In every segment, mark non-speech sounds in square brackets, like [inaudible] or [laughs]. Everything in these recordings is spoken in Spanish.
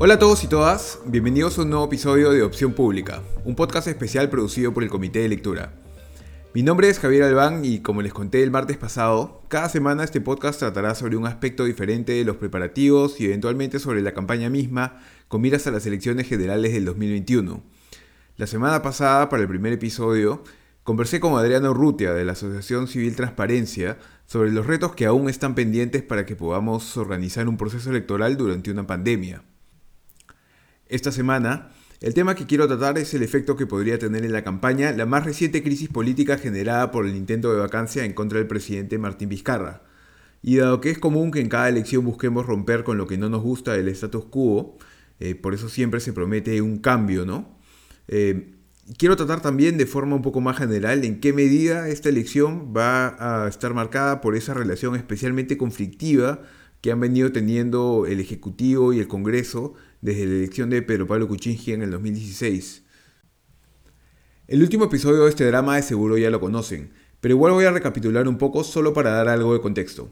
Hola a todos y todas, bienvenidos a un nuevo episodio de Opción Pública, un podcast especial producido por el Comité de Lectura. Mi nombre es Javier Albán y como les conté el martes pasado, cada semana este podcast tratará sobre un aspecto diferente de los preparativos y eventualmente sobre la campaña misma con miras a las elecciones generales del 2021. La semana pasada, para el primer episodio, conversé con Adriano Rutia de la Asociación Civil Transparencia sobre los retos que aún están pendientes para que podamos organizar un proceso electoral durante una pandemia. Esta semana, el tema que quiero tratar es el efecto que podría tener en la campaña la más reciente crisis política generada por el intento de vacancia en contra del presidente Martín Vizcarra. Y dado que es común que en cada elección busquemos romper con lo que no nos gusta del status quo, eh, por eso siempre se promete un cambio, ¿no? Eh, quiero tratar también de forma un poco más general en qué medida esta elección va a estar marcada por esa relación especialmente conflictiva que han venido teniendo el Ejecutivo y el Congreso desde la elección de Pedro Pablo Kuczynski en el 2016. El último episodio de este drama de seguro ya lo conocen, pero igual voy a recapitular un poco solo para dar algo de contexto.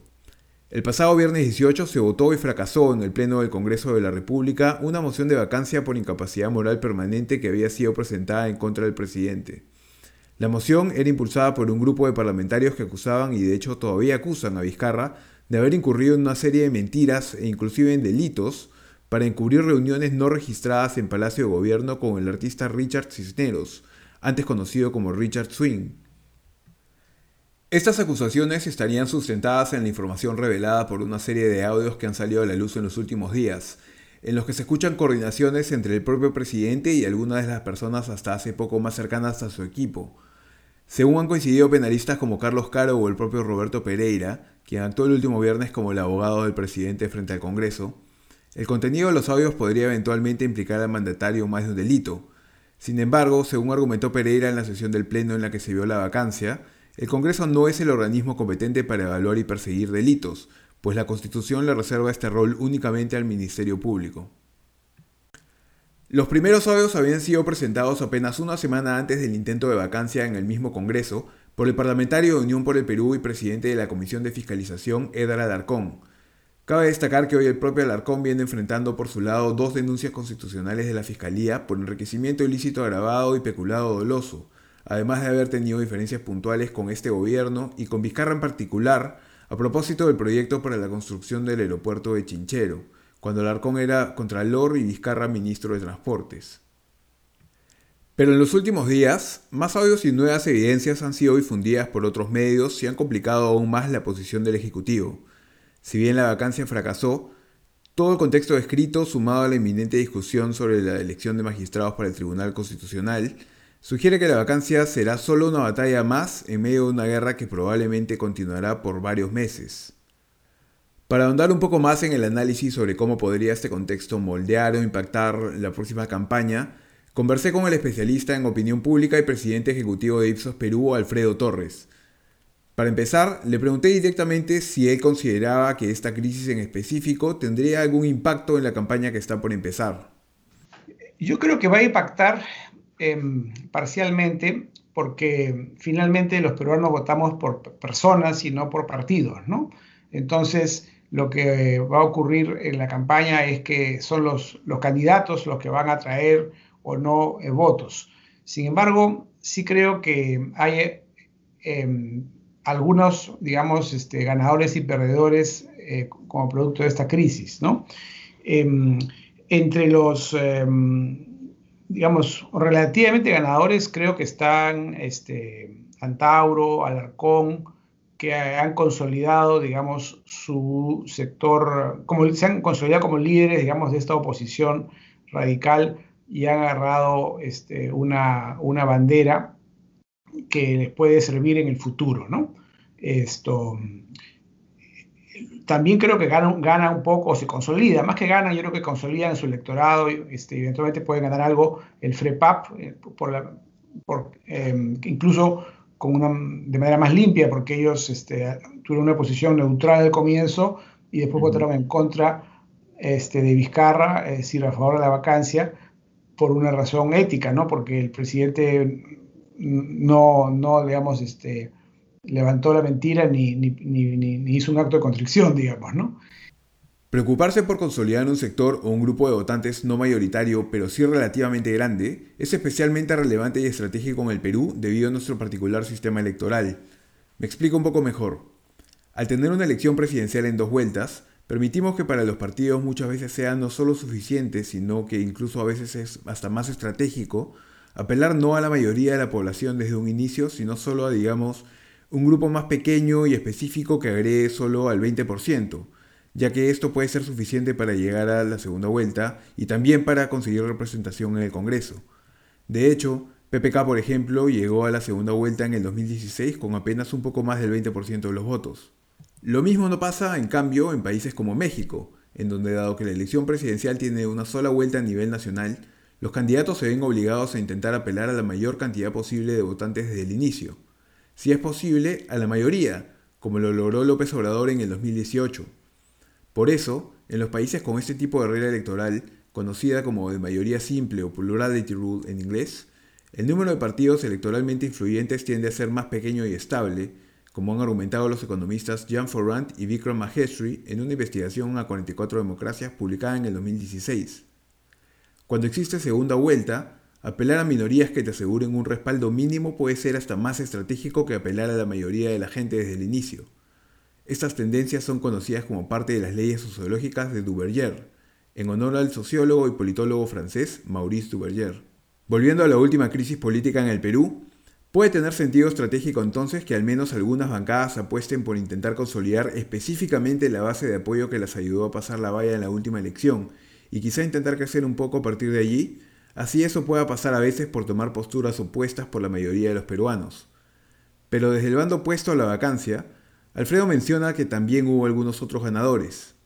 El pasado viernes 18 se votó y fracasó en el Pleno del Congreso de la República una moción de vacancia por incapacidad moral permanente que había sido presentada en contra del presidente. La moción era impulsada por un grupo de parlamentarios que acusaban y de hecho todavía acusan a Vizcarra de haber incurrido en una serie de mentiras e inclusive en delitos para encubrir reuniones no registradas en Palacio de Gobierno con el artista Richard Cisneros, antes conocido como Richard Swing. Estas acusaciones estarían sustentadas en la información revelada por una serie de audios que han salido a la luz en los últimos días, en los que se escuchan coordinaciones entre el propio presidente y algunas de las personas hasta hace poco más cercanas a su equipo. Según han coincidido penalistas como Carlos Caro o el propio Roberto Pereira, quien actuó el último viernes como el abogado del presidente frente al Congreso, el contenido de los audios podría eventualmente implicar al mandatario más de un delito. Sin embargo, según argumentó Pereira en la sesión del Pleno en la que se vio la vacancia, el Congreso no es el organismo competente para evaluar y perseguir delitos, pues la Constitución le reserva este rol únicamente al Ministerio Público. Los primeros audios habían sido presentados apenas una semana antes del intento de vacancia en el mismo Congreso por el parlamentario de Unión por el Perú y presidente de la Comisión de Fiscalización, Edgar Alarcón, Cabe destacar que hoy el propio Alarcón viene enfrentando por su lado dos denuncias constitucionales de la Fiscalía por enriquecimiento ilícito agravado y peculado doloso, además de haber tenido diferencias puntuales con este gobierno y con Vizcarra en particular a propósito del proyecto para la construcción del aeropuerto de Chinchero, cuando Alarcón era Contralor y Vizcarra ministro de Transportes. Pero en los últimos días, más audios y nuevas evidencias han sido difundidas por otros medios y han complicado aún más la posición del Ejecutivo. Si bien la vacancia fracasó, todo el contexto descrito, sumado a la inminente discusión sobre la elección de magistrados para el Tribunal Constitucional, sugiere que la vacancia será solo una batalla más en medio de una guerra que probablemente continuará por varios meses. Para ahondar un poco más en el análisis sobre cómo podría este contexto moldear o impactar la próxima campaña, conversé con el especialista en opinión pública y presidente ejecutivo de Ipsos Perú, Alfredo Torres, para empezar, le pregunté directamente si él consideraba que esta crisis en específico tendría algún impacto en la campaña que está por empezar. Yo creo que va a impactar em, parcialmente porque finalmente los peruanos votamos por personas y no por partidos, ¿no? Entonces, lo que va a ocurrir en la campaña es que son los, los candidatos los que van a traer o no eh, votos. Sin embargo, sí creo que hay em, algunos, digamos, este, ganadores y perdedores eh, como producto de esta crisis, ¿no? Em, entre los, em, digamos, relativamente ganadores creo que están este, Antauro, Alarcón, que han consolidado, digamos, su sector, como se han consolidado como líderes, digamos, de esta oposición radical y han agarrado este, una, una bandera que les puede servir en el futuro, ¿no? Esto, también creo que gana, gana un poco, o se consolida, más que gana, yo creo que consolida en su electorado, este, eventualmente puede ganar algo el FREPAP, eh, por la, por, em, incluso con una, de manera más limpia, porque ellos este, tuvieron una posición neutral al comienzo y después votaron en contra este, de Vizcarra, es decir, a favor de la vacancia, por una razón ética, ¿no? Porque el presidente no, no digamos, este, levantó la mentira ni, ni, ni, hizo un acto de constricción, digamos, ¿no? Preocuparse por consolidar un sector o un grupo de votantes no mayoritario, pero sí relativamente grande, es especialmente relevante y estratégico en el Perú debido a nuestro particular sistema electoral. Me explico un poco mejor. Al tener una elección presidencial en dos vueltas, permitimos que para los partidos muchas veces sea no solo suficiente, sino que incluso a veces es hasta más estratégico apelar no a la mayoría de la población desde un inicio, sino solo a, digamos, un grupo más pequeño y específico que agregue solo al 20%, ya que esto puede ser suficiente para llegar a la segunda vuelta y también para conseguir representación en el Congreso. De hecho, PPK, por ejemplo, llegó a la segunda vuelta en el 2016 con apenas un poco más del 20% de los votos. Lo mismo no pasa, en cambio, en países como México, en donde dado que la elección presidencial tiene una sola vuelta a nivel nacional, los candidatos se ven obligados a intentar apelar a la mayor cantidad posible de votantes desde el inicio. Si es posible, a la mayoría, como lo logró López Obrador en el 2018. Por eso, en los países con este tipo de regla electoral, conocida como de mayoría simple o plurality rule en inglés, el número de partidos electoralmente influyentes tiende a ser más pequeño y estable, como han argumentado los economistas Jan Forrant y Vikram Maheshri en una investigación a 44 democracias publicada en el 2016. Cuando existe segunda vuelta, apelar a minorías que te aseguren un respaldo mínimo puede ser hasta más estratégico que apelar a la mayoría de la gente desde el inicio. Estas tendencias son conocidas como parte de las leyes sociológicas de Duverger, en honor al sociólogo y politólogo francés Maurice Duverger. Volviendo a la última crisis política en el Perú, puede tener sentido estratégico entonces que al menos algunas bancadas apuesten por intentar consolidar específicamente la base de apoyo que las ayudó a pasar la valla en la última elección y quizá intentar crecer un poco a partir de allí, así eso pueda pasar a veces por tomar posturas opuestas por la mayoría de los peruanos. Pero desde el bando opuesto a la vacancia, Alfredo menciona que también hubo algunos otros ganadores.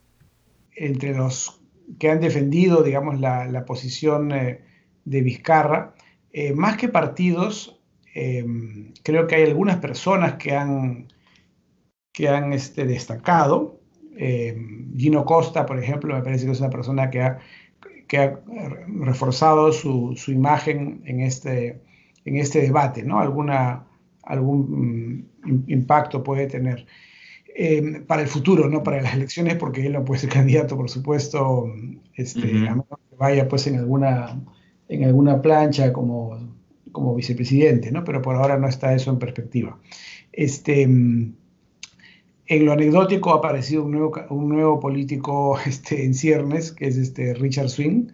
Entre los que han defendido, digamos, la, posición eh, de Vizcarra, eh, más que partidos, eh, creo que hay algunas personas que han, que han este, destacado. Gino Costa, por ejemplo, me parece que es una persona que ha, que ha reforzado su, su, imagen en este, en este debate, ¿no? Alguna, algún mm, impacto puede tener. Eh, para el futuro, no para las elecciones, porque él no puede ser [laughs] candidato, por supuesto, este, a menos que vaya pues en alguna, en alguna plancha como, como vicepresidente, ¿no? pero por ahora no está eso en perspectiva. Este, en lo anecdótico ha aparecido un nuevo, un nuevo político [laughs] este, en ciernes, que es este Richard Swing,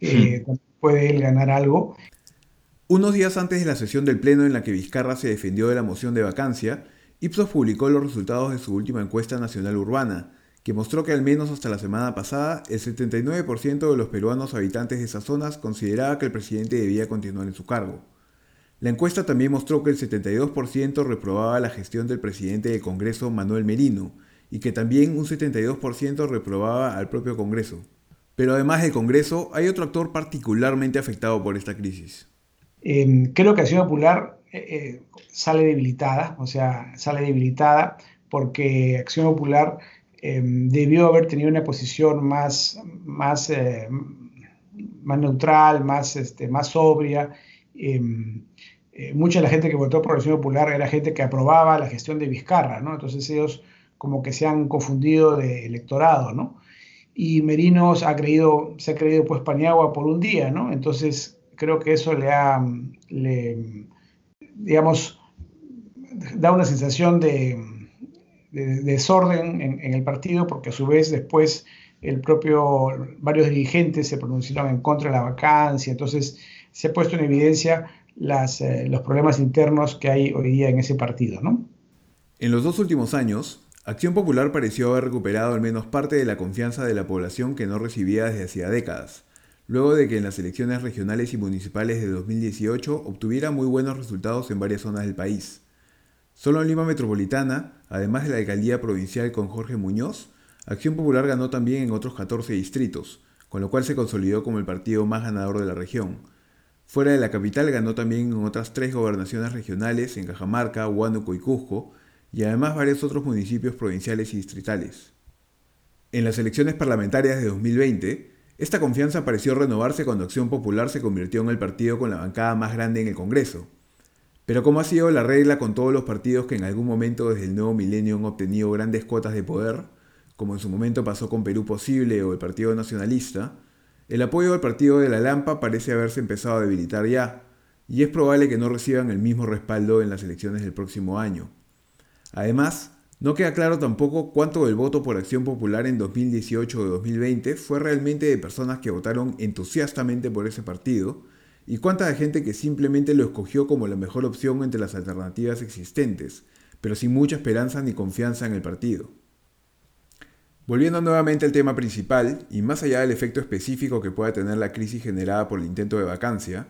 eh, puede él ganar algo. Unos días antes de la sesión del Pleno en la que Vizcarra se defendió de la moción de vacancia, Ipsos publicó los resultados de su última encuesta nacional urbana, que mostró que al menos hasta la semana pasada el 79% de los peruanos habitantes de esas zonas consideraba que el presidente debía continuar en su cargo. La encuesta también mostró que el 72% reprobaba la gestión del presidente del Congreso Manuel Merino y que también un 72% reprobaba al propio Congreso. Pero además del Congreso, hay otro actor particularmente afectado por esta crisis. Em, creo que Acción Popular eh, eh, sale debilitada, o sea, sale debilitada porque Acción Popular em, debió haber tenido una posición más, más, eh, más neutral, más, este, más sobria. Em, mucha de la gente que votó por Acción Popular era gente que aprobaba la gestión de Vizcarra, ¿no? Entonces ellos como que se han confundido de electorado, ¿no? Y Merinos ha creído, se ha creído pues Paniagua por un día, ¿no? Entonces creo que eso le ha, digamos, da una sensación de, desorden en, el partido, porque a su vez después el propio, varios dirigentes se pronunciaron en contra de la vacancia, entonces se ha puesto en evidencia eh, los problemas internos que hay hoy día en ese partido, ¿no? En los dos últimos años, Acción Popular pareció haber recuperado al menos parte de la confianza de la población que no recibía desde hacía décadas luego de que en las elecciones regionales y municipales de 2018 obtuviera muy buenos resultados en varias zonas del país. Solo en Lima Metropolitana, además de la alcaldía provincial con Jorge Muñoz, Acción Popular ganó también en otros 14 distritos, con lo cual se consolidó como el partido más ganador de la región. Fuera de la capital ganó también en otras tres gobernaciones regionales en Cajamarca, Huánuco y Cusco, y además varios otros municipios provinciales y distritales. En las elecciones parlamentarias de 2020, esta confianza pareció renovarse cuando Acción Popular se convirtió en el partido con la bancada más grande en el Congreso. Pero como ha sido la regla con todos los partidos que en algún momento desde el nuevo milenio han obtenido grandes cuotas de poder, como en su momento pasó con Perú Posible o el Partido Nacionalista, el apoyo al partido de la Lampa parece haberse empezado a debilitar ya, y es probable que no reciban el mismo respaldo en las elecciones del próximo año. Además, no queda claro tampoco cuánto del voto por acción popular en 2018 o 2020 fue realmente de personas que votaron entusiastamente por ese partido y cuánta de gente que simplemente lo escogió como la mejor opción entre las alternativas existentes, pero sin mucha esperanza ni confianza en el partido. Volviendo nuevamente al tema principal, y más allá del efecto específico que pueda tener la crisis generada por el intento de vacancia,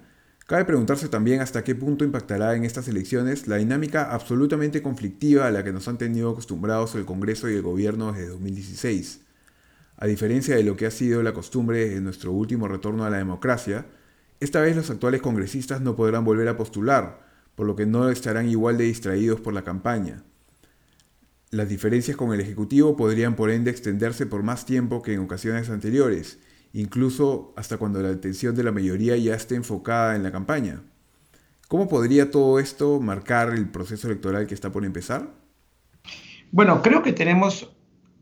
Cabe preguntarse también hasta qué punto impactará en estas elecciones la dinámica absolutamente conflictiva a la que nos han tenido acostumbrados el Congreso y el Gobierno desde 2016. A diferencia de lo que ha sido la costumbre en nuestro último retorno a la democracia, esta vez los actuales congresistas no podrán volver a postular, por lo que no estarán igual de distraídos por la campaña. Las diferencias con el Ejecutivo podrían por ende extenderse por más tiempo que en ocasiones anteriores, incluso hasta cuando la atención de la mayoría ya esté enfocada en la campaña. ¿Cómo podría todo esto marcar el proceso electoral que está por empezar? Bueno, creo que tenemos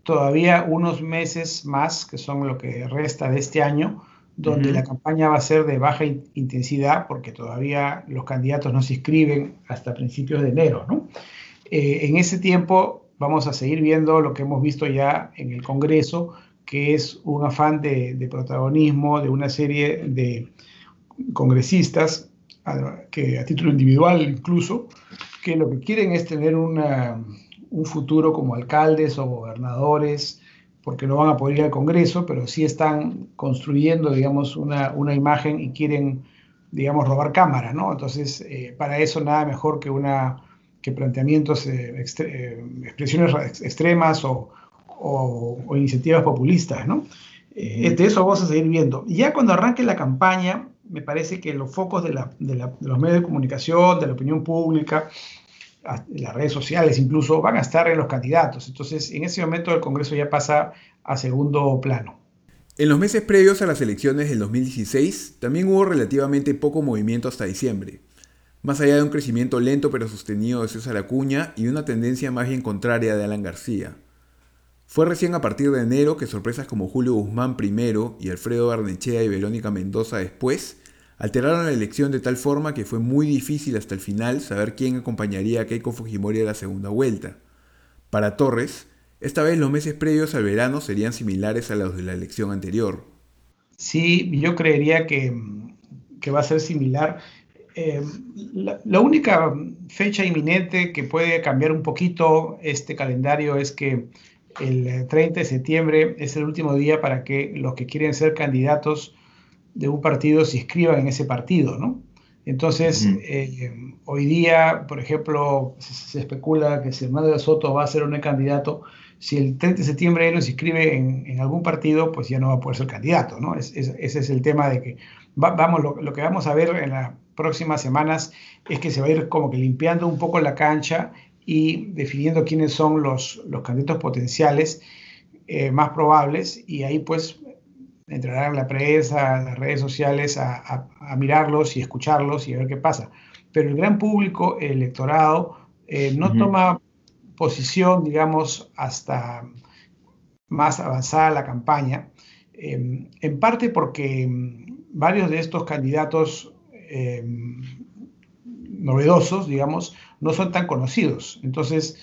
todavía unos meses más, que son lo que resta de este año, donde la campaña va a ser de baja intensidad, porque todavía los candidatos no se inscriben hasta principios de enero. ¿no? Eh, en ese tiempo vamos a seguir viendo lo que hemos visto ya en el Congreso, que es un afán de, protagonismo de una serie de congresistas, que a título individual incluso, que lo que quieren es tener un futuro como alcaldes o gobernadores, porque no van a poder ir al Congreso, pero sí están construyendo, digamos, una, imagen y quieren, digamos, robar cámara, ¿no? Entonces, eh, para eso nada mejor que, una, que planteamientos, eh, eh, expresiones extremas o, o, iniciativas populistas, ¿no? Eh, de eso vamos a seguir viendo. Ya cuando arranque la campaña, me parece que los focos de, los medios de comunicación, de la opinión pública, las redes sociales incluso, van a estar en los candidatos. Entonces, en ese momento el Congreso ya pasa a segundo plano. En los meses previos a las elecciones del 2016, también hubo relativamente poco movimiento hasta diciembre. Más allá de un crecimiento lento pero sostenido de César Acuña y una tendencia más bien contraria de Alan García. Fue recién a partir de enero que sorpresas como Julio Guzmán primero y Alfredo Barnechea y Verónica Mendoza después alteraron la elección de tal forma que fue muy difícil hasta el final saber quién acompañaría a Keiko Fujimori a la segunda vuelta. Para Torres, esta vez los meses previos al verano serían similares a los de la elección anterior. Sí, yo creería que, va a ser similar. Eh, la, única fecha inminente que puede cambiar un poquito este calendario es que el 30 de septiembre es el último día para que los que quieren ser candidatos de un partido se inscriban en ese partido, ¿no? Entonces, eh, hoy día, por ejemplo, se, especula que si Hernández de Soto va a ser un candidato, si el 30 de septiembre él no se inscribe en, algún partido, pues ya no va a poder ser candidato, ¿no? ese es el tema de que, vamos, lo, lo, que vamos a ver en las próximas semanas es que se va a ir como que limpiando un poco la cancha y definiendo quiénes son los, los candidatos potenciales eh, más probables y ahí pues entrarán la prensa, las redes sociales a, a, mirarlos y escucharlos y a ver qué pasa. Pero el gran público el electorado eh, no toma posición, digamos, hasta más avanzada la campaña, em, en parte porque em, varios de estos candidatos em, novedosos, digamos, no son tan conocidos. Entonces,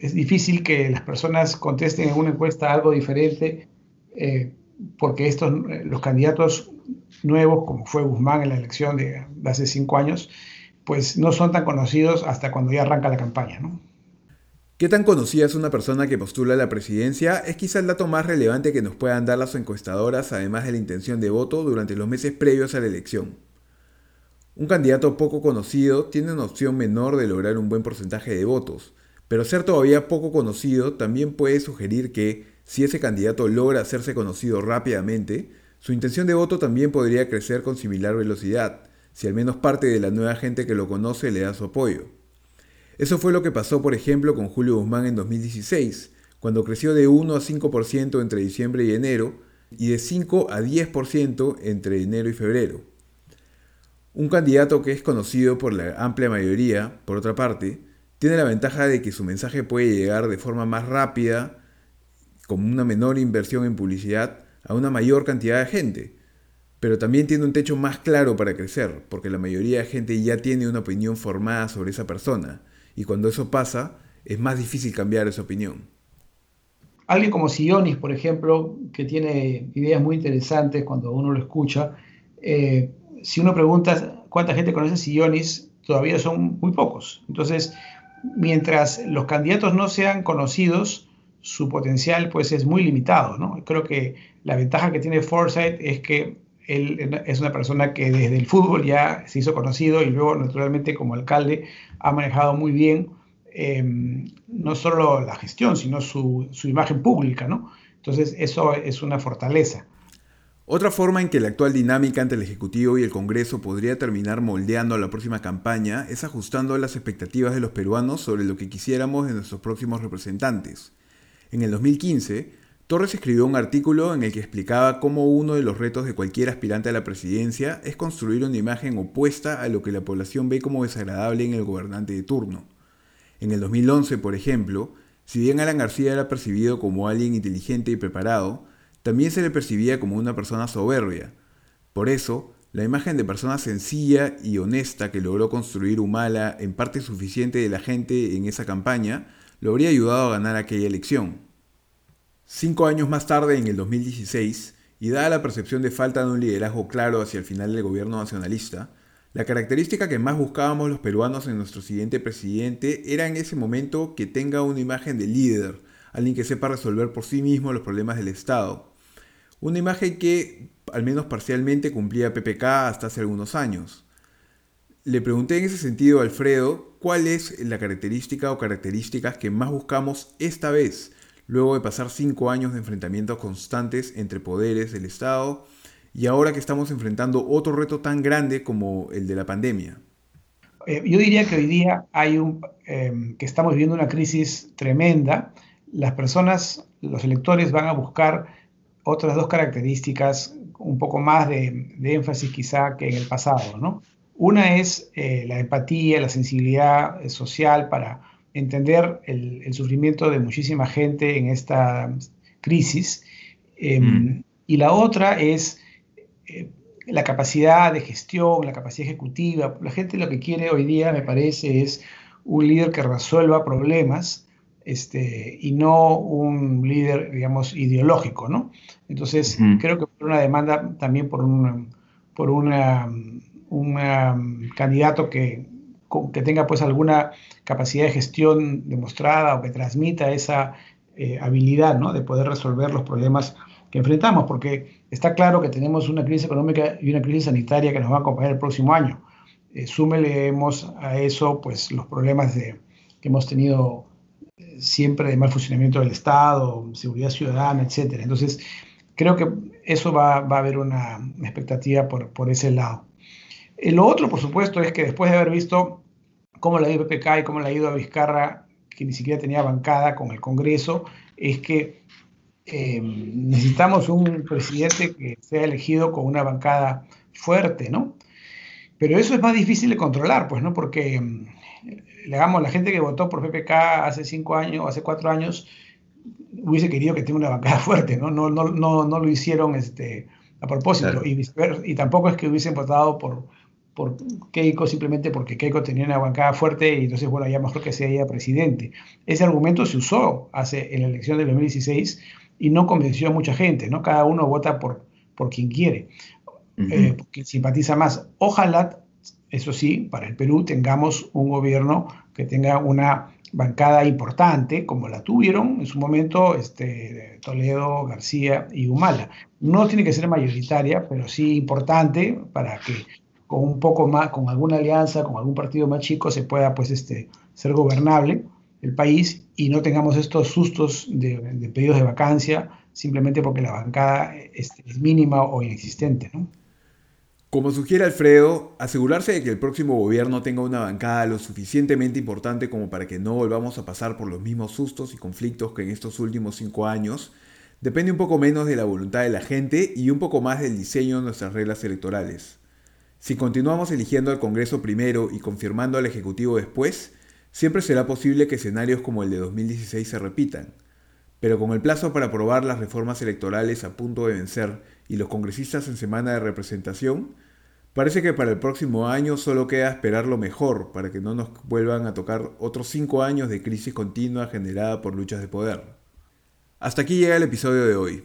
es difícil que las personas contesten en una encuesta algo diferente eh, porque estos, los candidatos nuevos, como fue Guzmán en la elección de, hace cinco años, pues no son tan conocidos hasta cuando ya arranca la campaña, ¿no? ¿Qué tan conocida es una persona que postula a la presidencia? Es quizá el dato más relevante que nos puedan dar las encuestadoras, además de la intención de voto durante los meses previos a la elección. Un candidato poco conocido tiene una opción menor de lograr un buen porcentaje de votos, pero ser todavía poco conocido también puede sugerir que, si ese candidato logra hacerse conocido rápidamente, su intención de voto también podría crecer con similar velocidad, si al menos parte de la nueva gente que lo conoce le da su apoyo. Eso fue lo que pasó, por ejemplo, con Julio Guzmán en 2016, cuando creció de 1 a 5% entre diciembre y enero y de 5 a 10% entre enero y febrero. Un candidato que es conocido por la amplia mayoría, por otra parte, tiene la ventaja de que su mensaje puede llegar de forma más rápida como una menor inversión en publicidad, a una mayor cantidad de gente. Pero también tiene un techo más claro para crecer, porque la mayoría de gente ya tiene una opinión formada sobre esa persona, y cuando eso pasa, es más difícil cambiar esa opinión. Alguien como Sionis, por ejemplo, que tiene ideas muy interesantes cuando uno lo escucha, eh, si uno pregunta cuánta gente conoce Sionis, todavía son muy pocos. Entonces, mientras los candidatos no sean conocidos, su potencial pues es muy limitado, ¿no? Creo que la ventaja que tiene Forsyth es que él es una persona que desde el fútbol ya se hizo conocido y luego naturalmente como alcalde ha manejado muy bien em, no solo la gestión, sino su, su, imagen pública, ¿no? Entonces eso es una fortaleza. Otra forma en que la actual dinámica entre el Ejecutivo y el Congreso podría terminar moldeando la próxima campaña es ajustando las expectativas de los peruanos sobre lo que quisiéramos de nuestros próximos representantes. En el 2015, Torres escribió un artículo en el que explicaba cómo uno de los retos de cualquier aspirante a la presidencia es construir una imagen opuesta a lo que la población ve como desagradable en el gobernante de turno. En el 2011, por ejemplo, si bien Alan García era percibido como alguien inteligente y preparado, también se le percibía como una persona soberbia. Por eso, la imagen de persona sencilla y honesta que logró construir Humala en parte suficiente de la gente en esa campaña lo habría ayudado a ganar aquella elección. Cinco años más tarde, en el 2016, y dada la percepción de falta de un liderazgo claro hacia el final del gobierno nacionalista, la característica que más buscábamos los peruanos en nuestro siguiente presidente era en ese momento que tenga una imagen de líder, alguien que sepa resolver por sí mismo los problemas del Estado. Una imagen que, al menos parcialmente, cumplía PPK hasta hace algunos años. Le pregunté en ese sentido a Alfredo cuál es la característica o características que más buscamos esta vez, luego de pasar cinco años de enfrentamientos constantes entre poderes del Estado y ahora que estamos enfrentando otro reto tan grande como el de la pandemia. Eh, yo diría que hoy día hay un, em, que estamos viviendo una crisis tremenda. Las personas, los electores van a buscar otras dos características, un poco más de, de énfasis quizá que en el pasado, ¿no? Una es eh, la empatía, la sensibilidad eh, social para entender el, sufrimiento de muchísima gente en esta crisis. Em, mm. Y la otra es eh, la capacidad de gestión, la capacidad ejecutiva. La gente lo que quiere hoy día, me parece, es un líder que resuelva problemas este, y no un líder, digamos, ideológico, ¿no? Entonces, creo que por una demanda también por, un, por una un um, candidato que, que, tenga pues alguna capacidad de gestión demostrada o que transmita esa eh, habilidad ¿no? de poder resolver los problemas que enfrentamos, porque está claro que tenemos una crisis económica y una crisis sanitaria que nos va a acompañar el próximo año. Eh, a eso pues los problemas de, que hemos tenido siempre de mal funcionamiento del Estado, seguridad ciudadana, etc. Entonces, creo que eso va, va a haber una, expectativa por, por ese lado. Lo otro, por supuesto, es que después de haber visto cómo la ha ido PPK y cómo la ha ido a Vizcarra, que ni siquiera tenía bancada con el Congreso, es que eh, necesitamos un presidente que sea elegido con una bancada fuerte, ¿no? Pero eso es más difícil de controlar, pues, ¿no? Porque, digamos, la gente que votó por PPK hace cinco años, hace cuatro años, hubiese querido que tenga una bancada [laughs] fuerte, ¿no? No, no, no, no lo hicieron este, a propósito, y, y tampoco es que hubiesen votado por, por Keiko simplemente porque Keiko tenía una bancada fuerte y entonces, bueno, ya mejor que sea ella presidente. Ese argumento se usó hace, en la elección de 2016 y no convenció a mucha gente, ¿no? Cada uno vota por, por quien quiere, uh quien simpatiza más. Ojalá, eso sí, para el Perú tengamos un gobierno que tenga una bancada importante, como la tuvieron en su momento este, Toledo, García y Humala. No tiene que ser mayoritaria, pero sí importante para que con un poco más, con alguna alianza, con algún partido más chico, se pueda pues este, ser gobernable el país y no tengamos estos sustos de, pedidos de vacancia simplemente porque la bancada este, es, mínima o inexistente. Como sugiere Alfredo, asegurarse de que el próximo gobierno tenga una bancada lo suficientemente importante como para que no volvamos a pasar por los mismos sustos y conflictos que en estos últimos cinco años depende un poco menos de la voluntad de la gente y un poco más del diseño de nuestras reglas electorales. Si continuamos eligiendo al Congreso primero y confirmando al Ejecutivo después, siempre será posible que escenarios como el de 2016 se repitan. Pero con el plazo para aprobar las reformas electorales a punto de vencer y los congresistas en semana de representación, parece que para el próximo año solo queda esperar lo mejor para que no nos vuelvan a tocar otros cinco años de crisis continua generada por luchas de poder. Hasta aquí llega el episodio de hoy.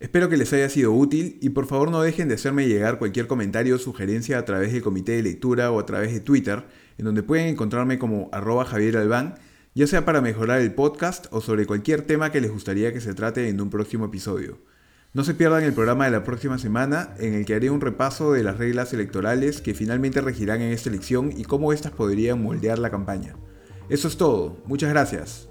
Espero que les haya sido útil y por favor no dejen de hacerme llegar cualquier comentario o sugerencia a través del comité de lectura o a través de Twitter, en donde pueden encontrarme como arroba Javier Albán, ya sea para mejorar el podcast o sobre cualquier tema que les gustaría que se trate en un próximo episodio. No se pierdan el programa de la próxima semana en el que haré un repaso de las reglas electorales que finalmente regirán en esta elección y cómo éstas podrían moldear la campaña. Eso es todo, muchas gracias.